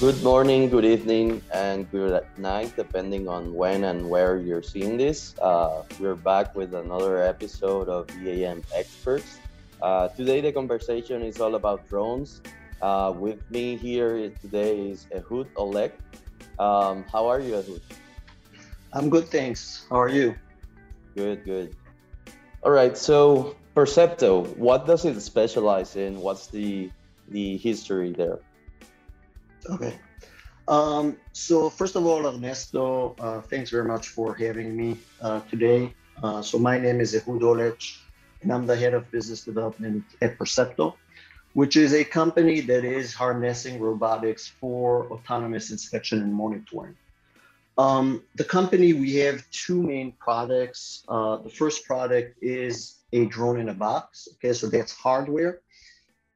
Good morning, good evening, and good night, depending on when and where you're seeing this. Uh, we're back with another episode of EAM Experts. Uh, today, the conversation is all about drones. Uh, with me here today is Ehud Ollech. Um, how are you, Ehud? I'm good, thanks. How are you? Good, good. All right, so Percepto, what does it specialize in? What's the the history there? Okay. Um, so first of all, Ernesto, uh, thanks very much for having me uh, today. Uh, so my name is Ehud Ollech, and I'm the head of business development at Percepto, which is a company that is harnessing robotics for autonomous inspection and monitoring. Um, the company, we have two main products. Uh, the first product is a drone in a box. Okay, so that's hardware.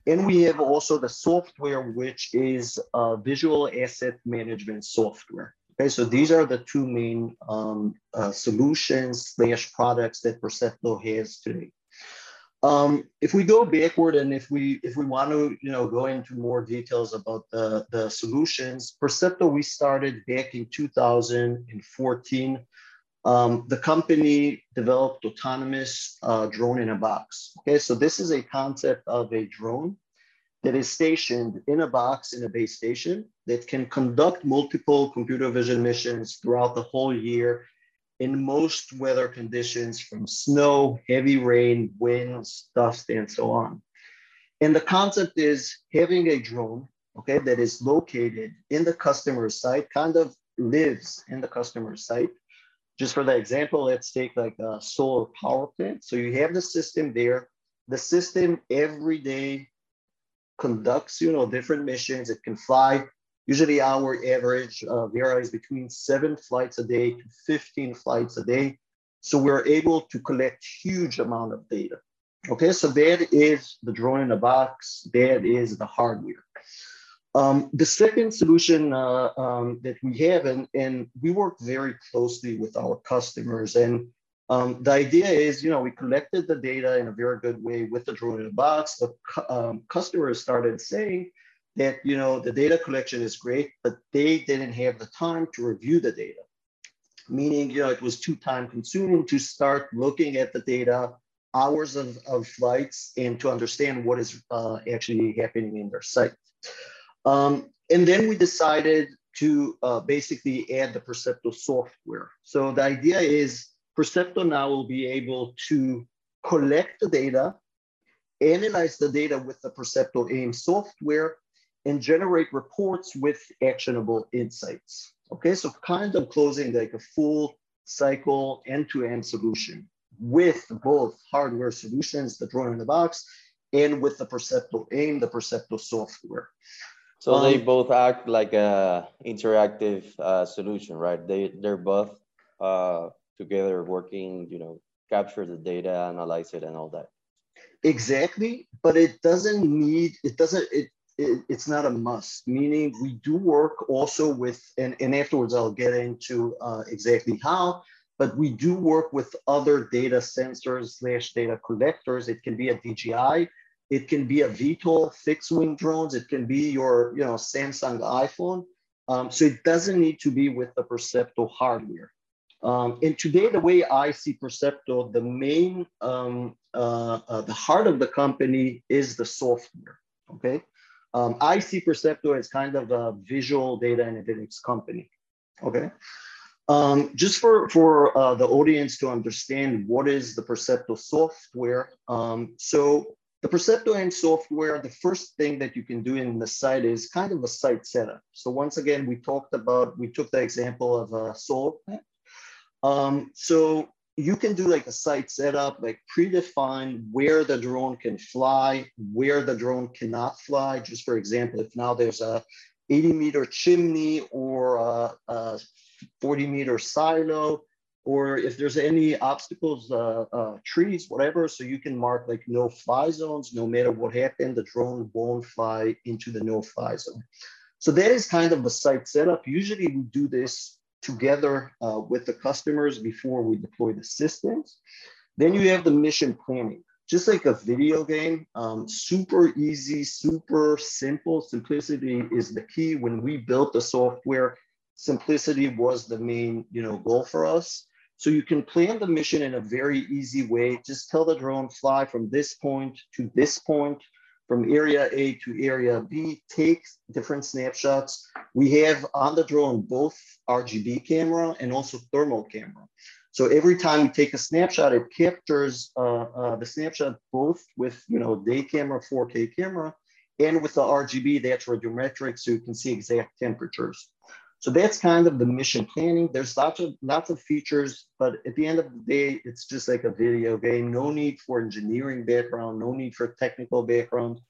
And we have also the software, which is uh, visual asset management software. Okay, so these are the two main um, uh, solutions slash products that Percepto has today. Um, if we go backward and if we if we want to you know go into more details about the, the solutions, Percepto we started back in 2014 um, the company developed autonomous uh, drone in a box. Okay, so this is a concept of a drone that is stationed in a box in a base station that can conduct multiple computer vision missions throughout the whole year in most weather conditions from snow, heavy rain, winds, dust, and so on. And the concept is having a drone, okay, that is located in the customer site, kind of lives in the customer site, just for the example, let's take like a solar power plant. So you have the system there. The system every day conducts, you know, different missions. It can fly. Usually our average uh, varies between seven flights a day to 15 flights a day. So we're able to collect huge amount of data. Okay, so that is the drone in a box. That is the hardware. Um, the second solution uh, um, that we have, and, and we work very closely with our customers. And um, the idea is, you know, we collected the data in a very good way with the drone in a box. The um, customers started saying that, you know, the data collection is great, but they didn't have the time to review the data. Meaning, you know, it was too time consuming to start looking at the data, hours of, of flights, and to understand what is uh, actually happening in their site. Um, and then we decided to uh, basically add the Percepto software. So the idea is Percepto now will be able to collect the data, analyze the data with the Percepto AIM software, and generate reports with actionable insights. Okay, so kind of closing like a full cycle end-to-end solution with both hardware solutions, the drone in the box, and with the Percepto AIM, the Percepto software. So um, they both act like a interactive uh, solution, right? They they're both uh, together working, you know, capture the data, analyze it, and all that. Exactly, but it doesn't need it doesn't it, it it's not a must. Meaning we do work also with and and afterwards I'll get into uh, exactly how. But we do work with other data sensors slash data collectors. It can be a DJI, it can be a VTOL fixed wing drones. It can be your you know Samsung iPhone. Um, so it doesn't need to be with the Percepto hardware. Um, and today, the way I see Percepto, the main, um, uh, uh, the heart of the company is the software. Okay, um, I see Percepto as kind of a visual data analytics company. Okay, um, just for for uh, the audience to understand what is the Percepto software. Um, so the Percepto AIM software, the first thing that you can do in the site is kind of a site setup. So once again, we talked about, we took the example of a solar plant. Um, so you can do like a site setup, like predefine where the drone can fly, where the drone cannot fly. Just for example, if now there's a 80 meter chimney or a, a 40 meter silo, or if there's any obstacles, uh, uh, trees, whatever, so you can mark like no fly zones, no matter what happened, the drone won't fly into the no fly zone. So that is kind of the site setup. Usually we do this together uh, with the customers before we deploy the systems. Then you have the mission planning. just like a video game, um, super easy, super simple. Simplicity is the key. When we built the software, simplicity was the main you know, goal for us. So you can plan the mission in a very easy way. Just tell the drone fly from this point to this point, from area A to area B, take different snapshots. We have on the drone both RGB camera and also thermal camera. So every time you take a snapshot, it captures uh, uh, the snapshot both with you know day camera, 4K camera, and with the RGB, that's radiometric, so you can see exact temperatures. So that's kind of the mission planning. There's lots of lots of features, but at the end of the day, it's just like a video game. No need for engineering background, no need for technical background.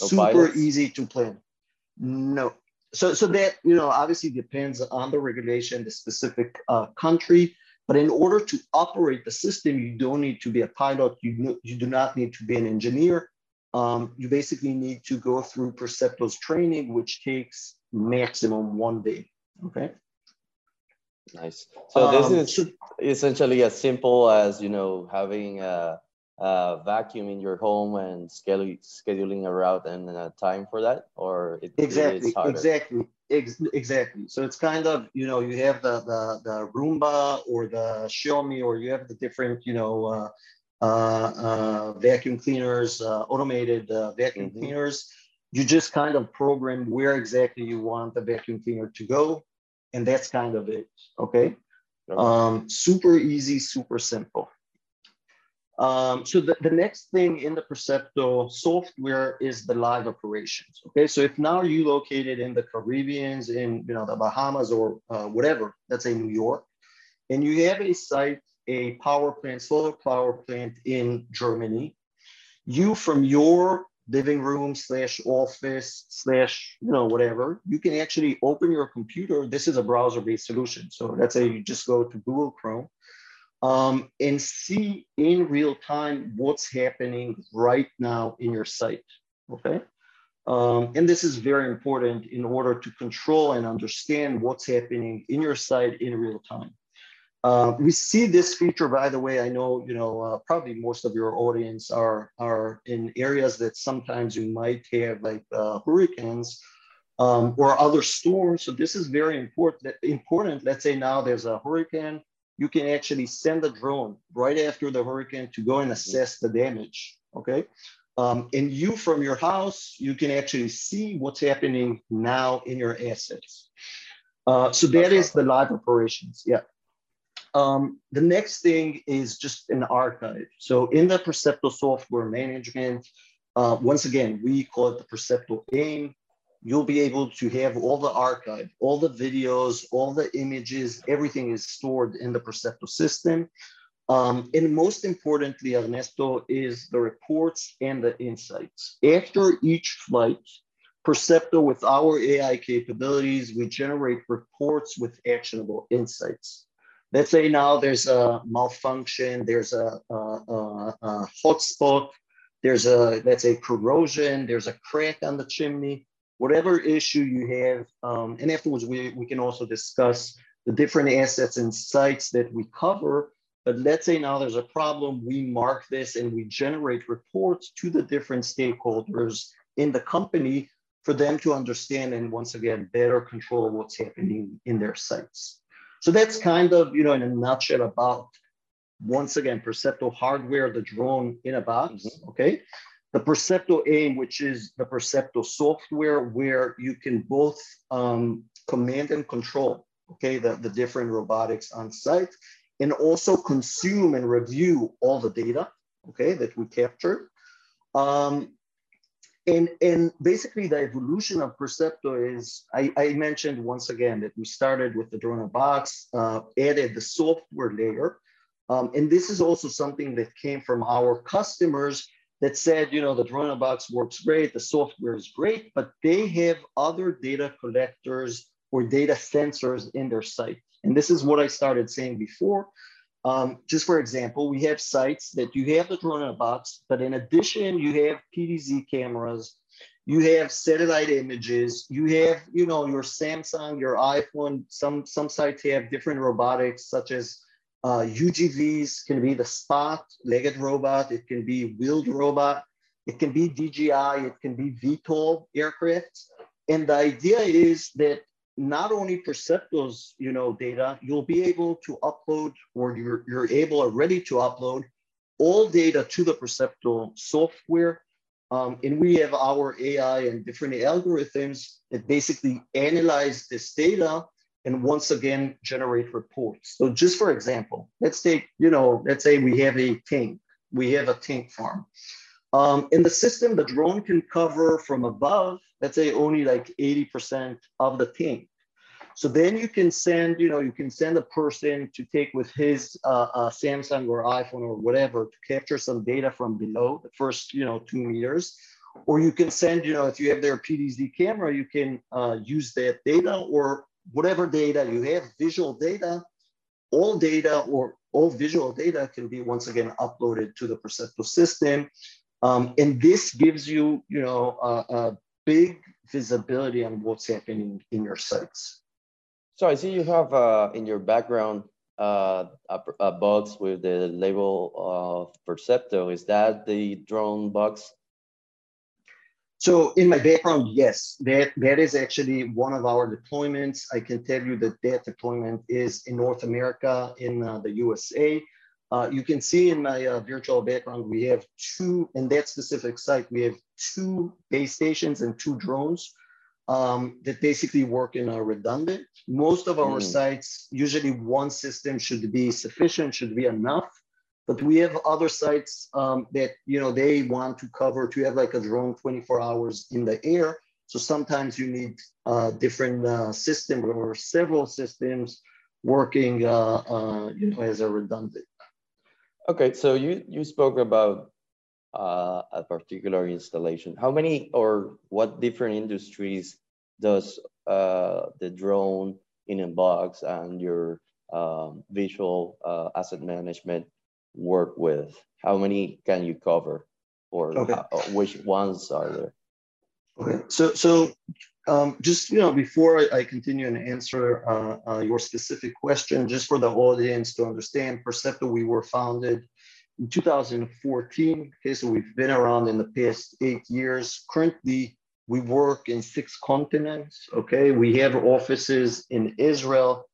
No Super pilots. easy to plan. No. So so that you know obviously depends on the regulation, the specific uh, country. But in order to operate the system, you don't need to be a pilot. You, you do not need to be an engineer. Um, you basically need to go through Percepto's training, which takes maximum one day. Okay. Nice. So this um, is so, essentially as simple as you know having a, a, vacuum in your home and scheduling a route and a time for that, or it, exactly, exactly, ex- exactly. So it's kind of you know you have the the, the Roomba or the Xiaomi or you have the different you know. Uh, uh, uh, vacuum cleaners, uh, automated uh, vacuum mm-hmm. cleaners. You just kind of program where exactly you want the vacuum cleaner to go and that's kind of it. Okay. Um, super easy, super simple. Um, so the, the next thing in the Percepto software is the live operations. Okay, so if now you located in the Caribbeans, in you know the Bahamas or uh, whatever, let's say New York, and you have a site, a power plant, solar power plant in Germany, you from your living room slash office slash you know whatever you can actually open your computer. This is a browser based solution. So let's say you just go to google chrome um, and see in real time what's happening right now in your site okay? Um, and this is very important in order to control and understand what's happening in your site in real time uh, we see this feature, by the way, I know, you know, uh, probably most of your audience are, are in areas that sometimes you might have like uh, hurricanes um, or other storms. So this is very important, important. Let's say now there's a hurricane, you can actually send a drone right after the hurricane to go and assess the damage, okay? Um, and you from your house, you can actually see what's happening now in your assets. Uh, so that is the live operations, yeah. Um, the next thing is just an archive. So in the Percepto software management, uh, once again, we call it the Percepto AIM. You'll be able to have all the archive, all the videos, all the images, everything is stored in the Percepto system. Um, and most importantly, Ernesto, is the reports and the insights. After each flight, Percepto, with our AI capabilities, we generate reports with actionable insights let's say now there's a malfunction, there's a, a, a, a hotspot, there's a, let's say corrosion, there's a crack on the chimney, whatever issue you have. Um, and afterwards, we, we can also discuss the different assets and sites that we cover. But let's say now there's a problem, we mark this and we generate reports to the different stakeholders in the company for them to understand and once again, better control what's happening in their sites. So that's kind of, you know, in a nutshell about, once again, Percepto hardware, the drone in a box, mm-hmm. okay? The Percepto AIM, which is the Percepto software where you can both um, command and control, okay, the, the different robotics on site and also consume and review all the data, okay, that we capture. Um, and, and basically the evolution of Percepto is, I, I mentioned once again that we started with the drone box, uh, added the software layer. Um, and this is also something that came from our customers that said, you know, the drone box works great, the software is great, but they have other data collectors or data sensors in their site. And this is what I started saying before. Um, just for example, we have sites that you have the drone in a box, but in addition, you have PTZ cameras, you have satellite images, you have, you know, your Samsung, your iPhone, some, some sites have different robotics such as Uh, UGVs can be the spot, legged robot. It can be wheeled robot. It can be DJI. It can be VTOL aircraft. And the idea is that not only Percepto's, you know, data, you'll be able to upload, or you're, you're able or ready to upload all data to the Percepto software. Um, and we have our AI and different algorithms that basically analyze this data and once again generate reports. So just for example, let's take, you know, let's say we have a tank, we have a tank farm. Um, in the system, the drone can cover from above, let's say only like 80% of the tank. So then you can send, you know, you can send a person to take with his uh, uh, Samsung or iPhone or whatever to capture some data from below the first, you know, two meters. Or you can send, you know, if you have their PTZ camera, you can uh, use that data or whatever data you have, visual data, all data or all visual data can be once again uploaded to the Percepto system. Um, and this gives you, you know, a, a big visibility on what's happening in your sites. So I see you have uh, in your background uh, a, a, box with the label of Percepto. Is that the drone box so in my background, yes, that, that is actually one of our deployments. I can tell you that that deployment is in North America, in uh, the USA. Uh, you can see in my uh, virtual background, we have two, in that specific site, we have two base stations and two drones um, that basically work in a redundant. Most of our mm. sites, usually one system should be sufficient, should be enough. But we have other sites um, that you know they want to cover to have like a drone 24 hours in the air. So sometimes you need uh, different uh, systems or several systems working uh, uh, you know as a redundant. Okay, so you you spoke about uh, a particular installation. How many or what different industries does uh, the drone in a box and your um, visual uh, asset management work with? How many can you cover, or okay. how, which ones are there? Okay, so so um, just you know before I, I continue and answer uh, uh, your specific question, just for the audience to understand, Percepto we were founded in 2014. Okay, so we've been around in the past eight years. Currently, we work in six continents. Okay, we have offices in Israel,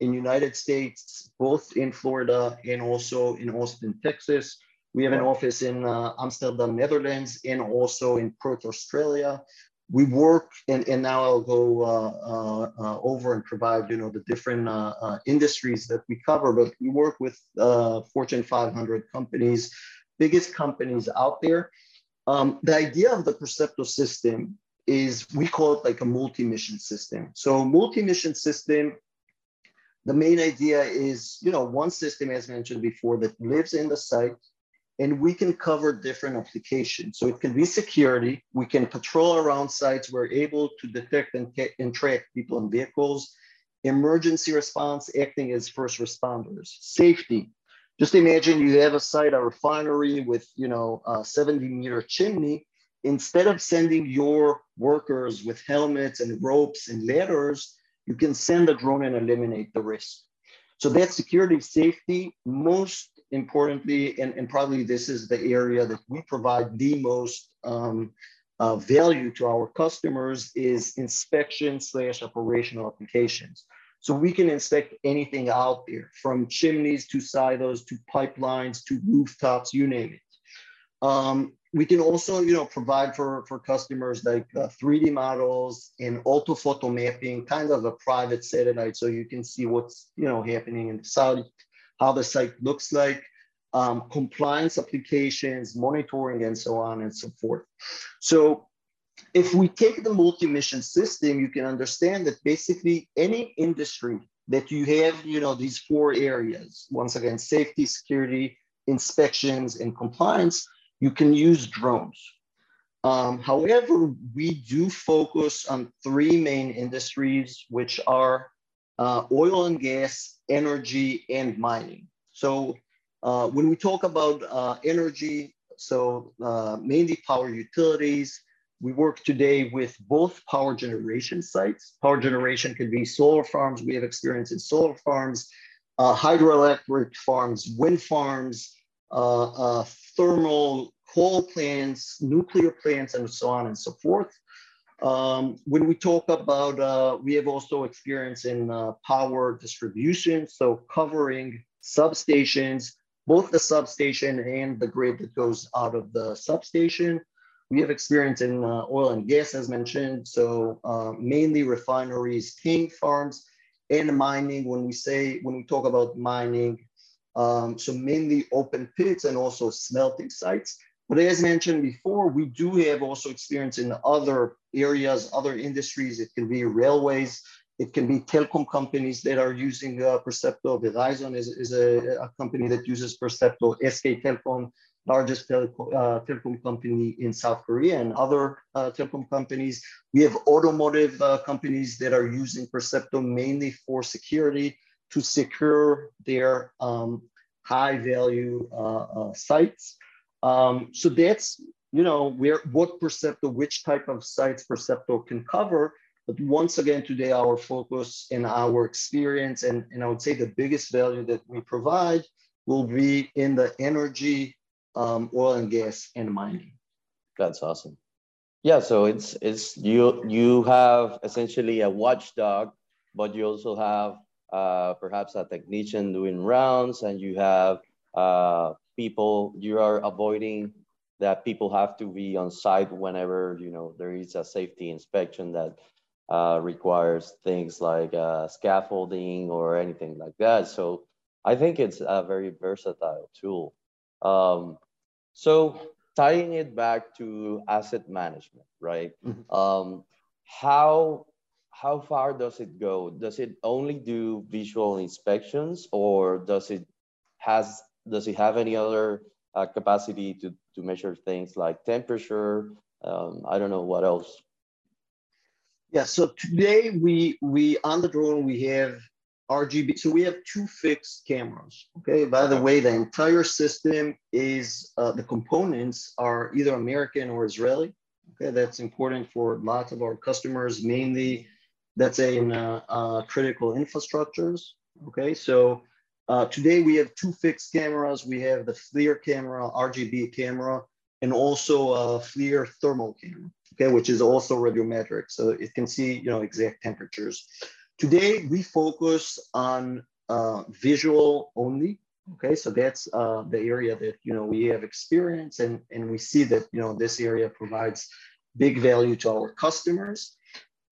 in United States, both in Florida and also in Austin, Texas. We have an office in uh, Amsterdam, Netherlands, and also in Perth, Australia. We work, and, and now I'll go uh, uh, uh over and provide, you know, the different uh, uh, industries that we cover, but we work with Fortune 500 companies, biggest companies out there. Um, the idea of the Percepto system is we call it like a multi-mission system. So multi-mission system the main idea is, you know, one system, as mentioned before, that lives in the site and we can cover different applications. So it can be security. We can patrol around sites. We're able to detect and, and track people and vehicles. Emergency response, acting as first responders. Safety. Just imagine you have a site, a refinery with, you know, a 70 meter chimney. Instead of sending your workers with helmets and ropes and ladders, you can send a drone and eliminate the risk. So that's security, safety, most importantly, and, and probably this is the area that we provide the most um, uh, value to our customers is inspection slash operational applications. So we can inspect anything out there from chimneys to silos to pipelines to rooftops, you name it. Um, we can also, you know, provide for, for customers like uh, 3D models and orthophoto mapping, kind of a private satellite, so you can see what's, you know, happening in the site, how the site looks like, um, compliance applications, monitoring, and so on and so forth. So if we take the multi-mission system, you can understand that basically any industry that you have, you know, these four areas, once again, safety, security, inspections, and compliance, you can use drones. Um, however, we do focus on three main industries, which are uh, oil and gas, energy, and mining. So uh, when we talk about uh, energy, so uh, mainly power utilities, we work today with both power generation sites. Power generation can be solar farms. We have experience in solar farms, uh, hydroelectric farms, wind farms, thermal coal plants, nuclear plants, and so on and so forth. Um, when we talk about, uh, we have also experience in uh, power distribution, so covering substations, both the substation and the grid that goes out of the substation. We have experience in uh, oil and gas, as mentioned, so uh, mainly refineries, tank farms, and mining. When we say, when we talk about mining, um, so mainly open pits and also smelting sites. But as mentioned before, we do have also experience in other areas, other industries. It can be railways, it can be telecom companies that are using uh, Percepto. Verizon is, is a, a, company that uses Percepto. SK Telecom, largest teleco, uh, telecom company in South Korea, and other uh, telecom companies. We have automotive uh, companies that are using Percepto mainly for security to secure their um, high value uh, uh, sites. Um, so that's, you know, where what Percepto, which type of sites Percepto can cover. But once again, today our focus and our experience, and, and I would say the biggest value that we provide will be in the energy, um, oil and gas, and mining. That's awesome. Yeah, so it's it's you you have essentially a watchdog, but you also have uh, perhaps a technician doing rounds, and you have uh, people you are avoiding that people have to be on site whenever you know there is a safety inspection that uh, requires things like uh, scaffolding or anything like that. So I think it's a very versatile tool. Um, so tying it back to asset management, right? Mm-hmm. Um, how how far does it go? Does it only do visual inspections, or does it has does it have any other uh, capacity to, to measure things like temperature? Um, I don't know what else. Yeah, so today we, we on the drone, we have RGB. So we have two fixed cameras. Okay, by the way, the entire system is, uh, the components are either American or Israeli. Okay, that's important for lots of our customers, mainly that's in uh, uh, critical infrastructures. Okay, so uh, today we have two fixed cameras. We have the FLIR camera, RGB camera, and also a FLIR thermal camera, okay, which is also radiometric. So it can see, you know, exact temperatures. Today we focus on uh, visual only. Okay, so that's uh, the area that, you know, we have experience and, and we see that, you know, this area provides big value to our customers.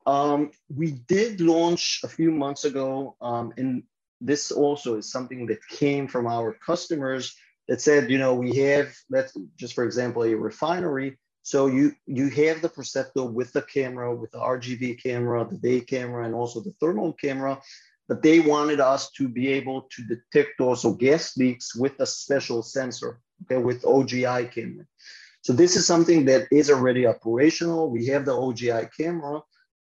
Um, we did launch a few months ago, um, and this also is something that came from our customers that said, you know, we have, let's just for example, a refinery. So you you have the Percepto with the camera, with the RGB camera, the day camera, and also the thermal camera, but they wanted us to be able to detect also gas leaks with a special sensor, okay, with OGI camera. So this is something that is already operational. We have the OGI camera.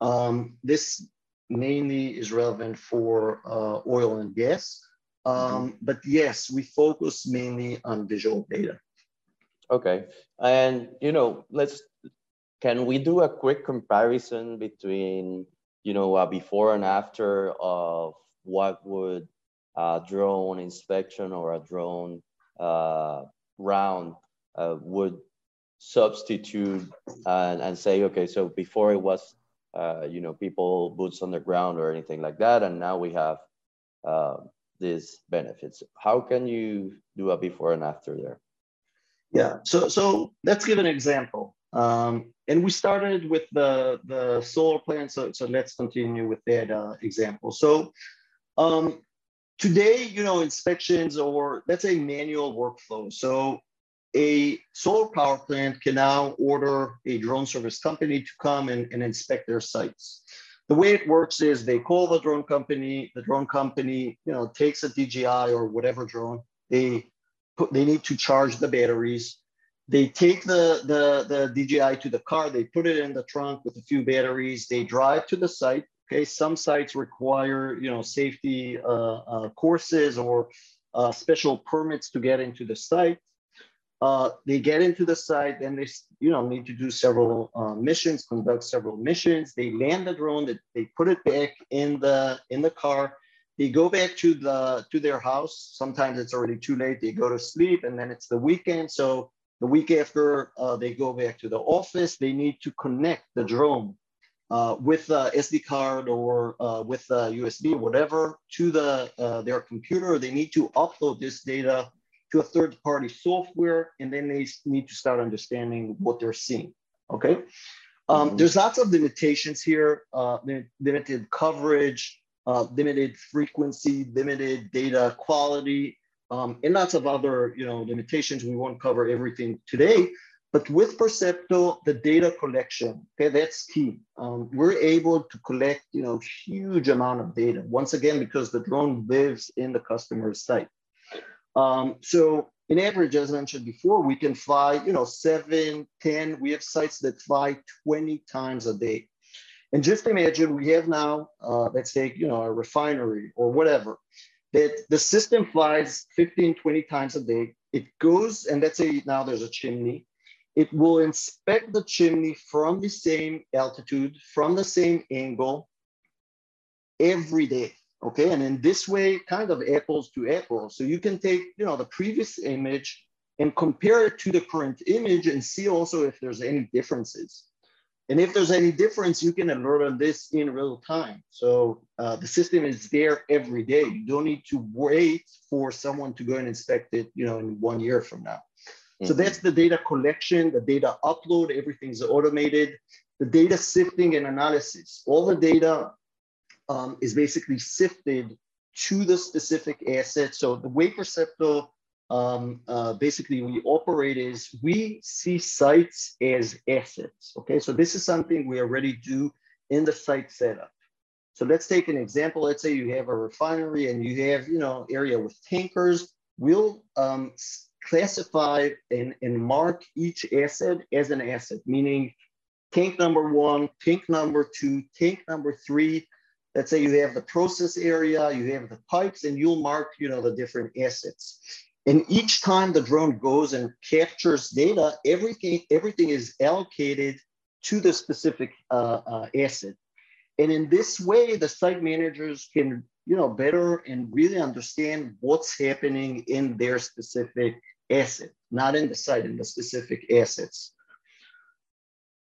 Um, this mainly is relevant for uh, oil and gas. Um, mm-hmm. But yes, we focus mainly on visual data. Okay. And, you know, let's, can we do a quick comparison between, you know, a before and after of what would a drone inspection or a drone uh, round uh, would substitute and, and say, okay, so before it was uh, you know, people boots on the ground or anything like that. And now we have uh, these benefits. How can you do a before and after there? Yeah, so so let's give an example. Um, and we started with the the solar plant, so so let's continue with that uh, example. So um, today, you know, inspections or let's say manual workflow. So a solar power plant can now order a drone service company to come and, and inspect their sites. The way it works is they call the drone company, the drone company, you know, takes a DJI or whatever drone, they put, they need to charge the batteries. They take the, the, the DJI to the car, they put it in the trunk with a few batteries, they drive to the site. Okay, some sites require, you know, safety uh, uh, courses or uh, special permits to get into the site uh, they get into the site, then they you know need to do several uh, missions, conduct several missions. They land the drone, they, they put it back in the in the car. they go back to the to their house. Sometimes it's already too late. They go to sleep, and then it's the weekend. So the week after uh, they go back to the office, they need to connect the drone uh, with the SD card or uh, with the USB, whatever, to the uh, their computer. They need to upload this data to a third-party software, and then they need to start understanding what they're seeing. Okay. Um, mm-hmm. There's lots of limitations here, uh, limited coverage, uh, limited frequency, limited data quality, um, and lots of other you know limitations. We won't cover everything today, but with Percepto, the data collection, okay, that's key. Um, we're able to collect you know huge amount of data once again because the drone lives in the customer's site. Um, so in average, as mentioned before, we can fly, you know, seven, 10, we have sites that fly 20 times a day. And just imagine we have now, uh, let's say, you know, a refinery or whatever, that the system flies 15, 20 times a day. It goes, and let's say now there's a chimney. It will inspect the chimney from the same altitude, from the same angle every day. Okay, and in this way, kind of apples to apples. So you can take, you know, the previous image and compare it to the current image and see also if there's any differences. And if there's any difference, you can alert on this in real time. So uh, the system is there every day. You don't need to wait for someone to go and inspect it, you know, in one year from now. Mm-hmm. So that's the data collection, the data upload, everything's automated. The data sifting and analysis, all the data um, is basically sifted to the specific asset. So the way Percepto um, uh, basically we operate is we see sites as assets. Okay, so this is something we already do in the site setup. So let's take an example. Let's say you have a refinery and you have, you know, area with tankers. We'll um, classify and, and mark each asset as an asset, meaning tank number one, tank number two, tank number three, let's say you have the process area, you have the pipes, and you'll mark, you know, the different assets. And each time the drone goes and captures data, everything, everything is allocated to the specific uh, uh, asset. And in this way, the site managers can, you know, better and really understand what's happening in their specific asset, not in the site, in the specific assets.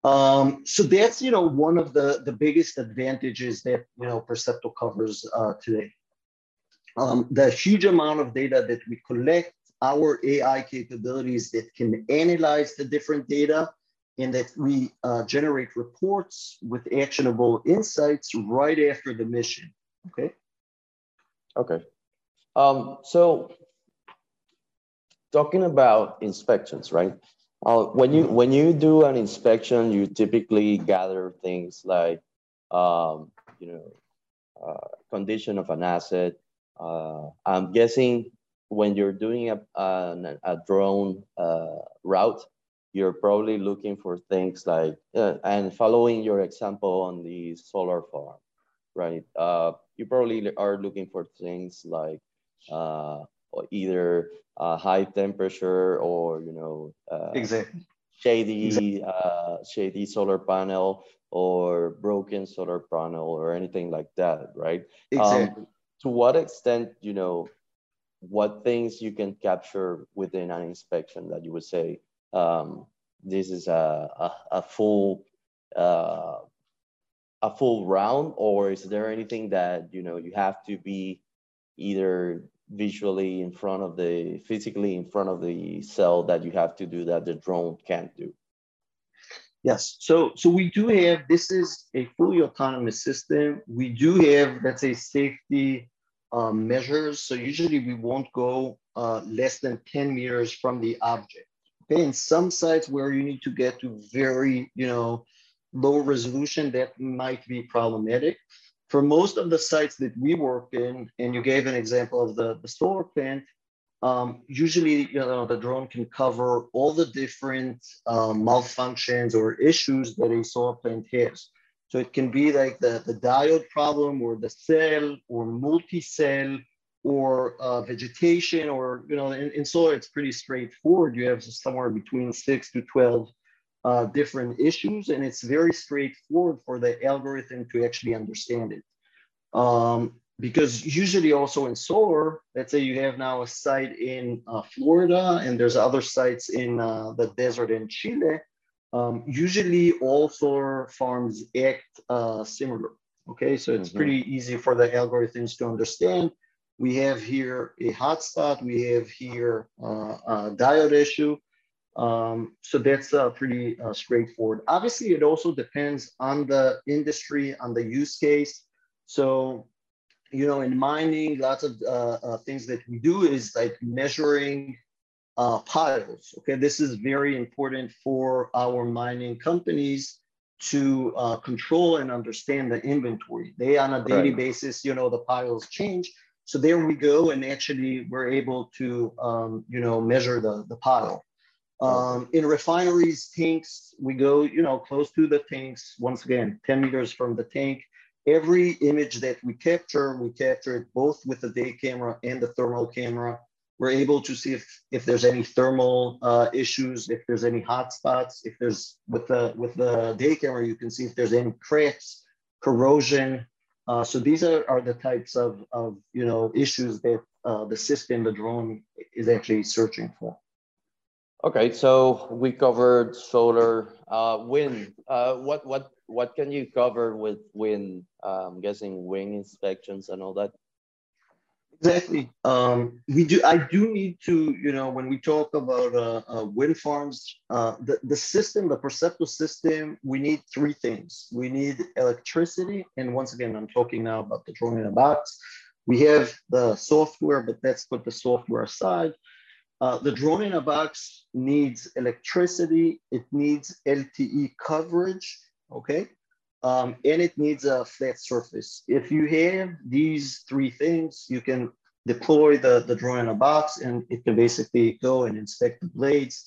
Um, so that's you know one of the the biggest advantages that you know Percepto covers uh, today. Um, the huge amount of data that we collect, our AI capabilities that can analyze the different data, and that we uh, generate reports with actionable insights right after the mission. Okay. Okay. Um, so talking about inspections, right? Uh, when you when you do an inspection, you typically gather things like, um, you know, uh, condition of an asset. Uh, I'm guessing when you're doing a, a, a drone uh, route, you're probably looking for things like, uh, and following your example on the solar farm, right? Uh, you probably are looking for things like either uh, high temperature or you know uh, exactly shady exactly. Uh, shady solar panel or broken solar panel or anything like that right exactly. Um, to what extent you know what things you can capture within an inspection that you would say um, this is a, a, a full uh, a full round or is there anything that you know you have to be either visually in front of the physically in front of the cell that you have to do that the drone can't do? Yes. So so we do have this is a fully autonomous system. We do have let's say safety um, measures. So usually we won't go uh, less than 10 meters from the object. Okay in some sites where you need to get to very you know low resolution that might be problematic for most of the sites that we work in, and you gave an example of the, the solar plant, um, usually you know, the drone can cover all the different um, malfunctions or issues that a solar plant has. So it can be like the, the diode problem or the cell or multi-cell or uh, vegetation or, you know, in, in solar, it's pretty straightforward. You have somewhere between six to 12 uh, different issues, and it's very straightforward for the algorithm to actually understand it. Um, because usually also in solar, let's say you have now a site in uh, Florida and there's other sites in uh, the desert in Chile. Um, usually all solar farms act uh, similar. Okay, so it's mm-hmm. pretty easy for the algorithms to understand. We have here a hotspot, we have here uh, a diode issue. Um, so that's uh, pretty uh, straightforward. Obviously, it also depends on the industry, on the use case. So, you know, in mining, lots of uh, uh things that we do is like measuring uh, piles. Okay, this is very important for our mining companies to uh, control and understand the inventory. They, on a daily right. basis, you know, the piles change. So there we go, and actually we're able to, um, you know, measure the, the pile. Um, in refineries, tanks, we go, you know, close to the tanks. Once again, 10 meters from the tank. Every image that we capture, we capture it both with the day camera and the thermal camera. We're able to see if, if there's any thermal uh, issues, if there's any hot spots, if there's with the with the day camera, you can see if there's any cracks, corrosion. Uh, so these are, are the types of, of you know issues that uh, the system, the drone is actually searching for. Okay, so we covered solar, uh, wind. Uh, what what what can you cover with wind? Uh, I'm guessing wing inspections and all that. Exactly. Um, we do. I do need to. You know, when we talk about uh, uh, wind farms, uh, the the system, the Percepto system, we need three things. We need electricity, and once again, I'm talking now about the drone in a box. We have the software, but let's put the software aside. Uh, the drone in a box needs electricity, it needs LTE coverage, okay? Um, and it needs a flat surface. If you have these three things, you can deploy the, the drone in a box and it can basically go and inspect the blades,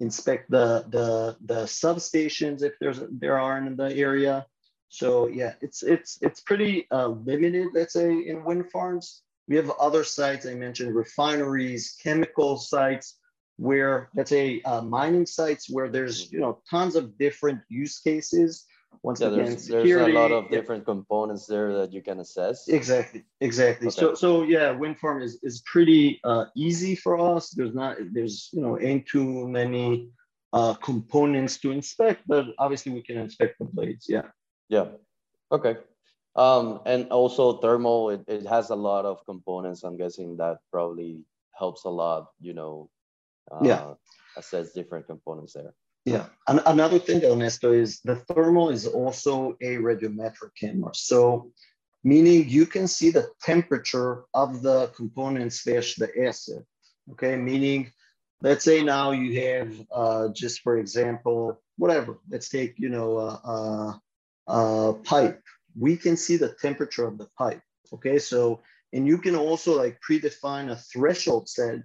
inspect the, the, the substations if there's there are in the area. So yeah, it's, it's, it's pretty uh, limited, let's say, in wind farms. We have other sites, I mentioned refineries, chemical sites, where let's say uh, mining sites where there's you know tons of different use cases. Once yeah, again, there's, security, there's a lot of different components there that you can assess. Exactly, exactly. Okay. So so yeah, wind farm is is pretty uh, easy for us. There's not there's you know ain't too many uh, components to inspect, but obviously we can inspect the blades. Yeah. Yeah. Okay. Um, and also thermal, it, it has a lot of components. I'm guessing that probably helps a lot, you know, uh, yeah. assess different components there. Yeah. And another thing, Ernesto, is the thermal is also a radiometric camera. So meaning you can see the temperature of the component slash the asset. Okay, meaning let's say now you have uh, just for example, whatever. Let's take you know a, a, a pipe we can see the temperature of the pipe. Okay, so and you can also like predefine a threshold set,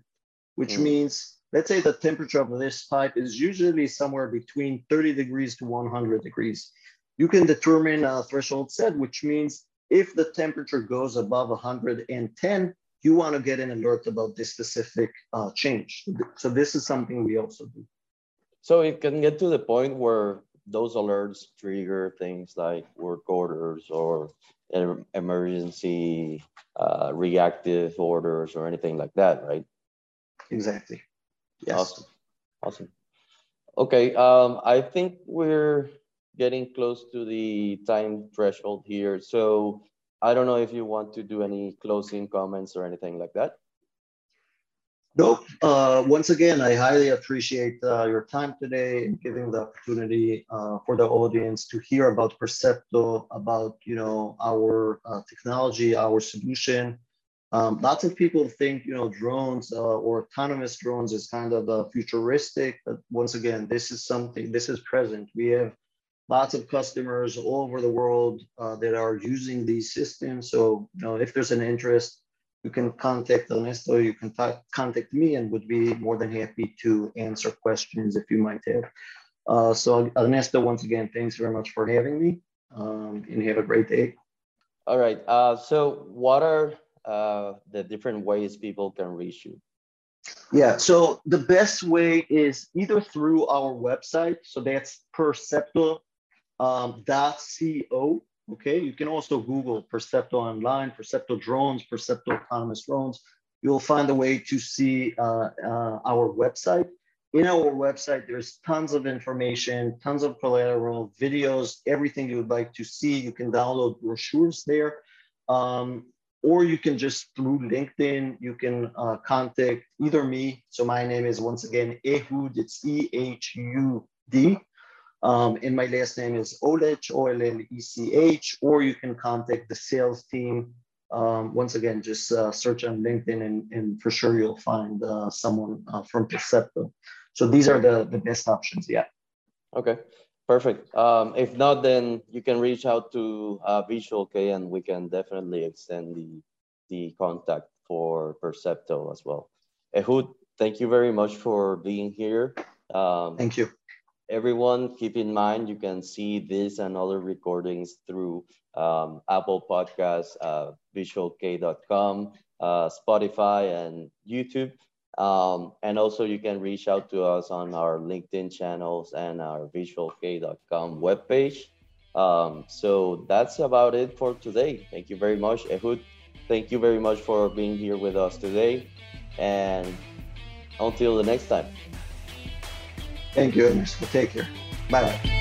which mm. means let's say the temperature of this pipe is usually somewhere between 30 degrees to 100 degrees. You can determine a threshold set, which means if the temperature goes above 110, you want to get an alert about this specific uh, change. So this is something we also do. So it can get to the point where those alerts trigger things like work orders or emergency uh, reactive orders or anything like that, right? Exactly. Yes. Awesome. Awesome. Okay. Um, I think we're getting close to the time threshold here. So I don't know if you want to do any closing comments or anything like that. Nope. Uh, once again, I highly appreciate uh, your time today and giving the opportunity uh, for the audience to hear about Percepto, about you know our uh, technology, our solution. Um, lots of people think you know drones uh, or autonomous drones is kind of uh, futuristic, but once again, this is something. This is present. We have lots of customers all over the world that are using these systems. So you know if there's an interest you can contact Ernesto, you can contact me and would be more than happy to answer questions if you might have. Uh, so Ernesto, once again, thanks very much for having me um, and have a great day. All right, uh, so what are uh, the different ways people can reach you? Yeah, so the best way is either through our website, so that's percepto.co. Um, Okay, you can also Google Percepto online, Percepto drones, Percepto autonomous drones. You'll find a way to see uh, uh, our website. In our website, there's tons of information, tons of collateral, videos, everything you would like to see. You can download brochures there. Um, or you can just through LinkedIn, you can uh, contact either me. So my name is once again Ehud, it's E H U D. Um, and my last name is Ollech, O L L E C H, or you can contact the sales team. Um, once again, just uh, search on LinkedIn and, and for sure you'll find uh, someone uh, from Percepto. So these are the, the best options, yeah. Okay, perfect. Um, if not, then you can reach out to uh, Visual K and we can definitely extend the, the contact for Percepto as well. Ehud, thank you very much for being here. Um, thank you everyone keep in mind you can see this and other recordings through um, apple podcasts uh, visualk.com uh, spotify and youtube. Um, and also you can reach out to us on our linkedin channels and our visualk.com webpage. Um, so that's about it for today. Thank you very much ehud. Thank you very much for being here with us today. And until the next time Thank you, Ernesto. Take care. Bye bye.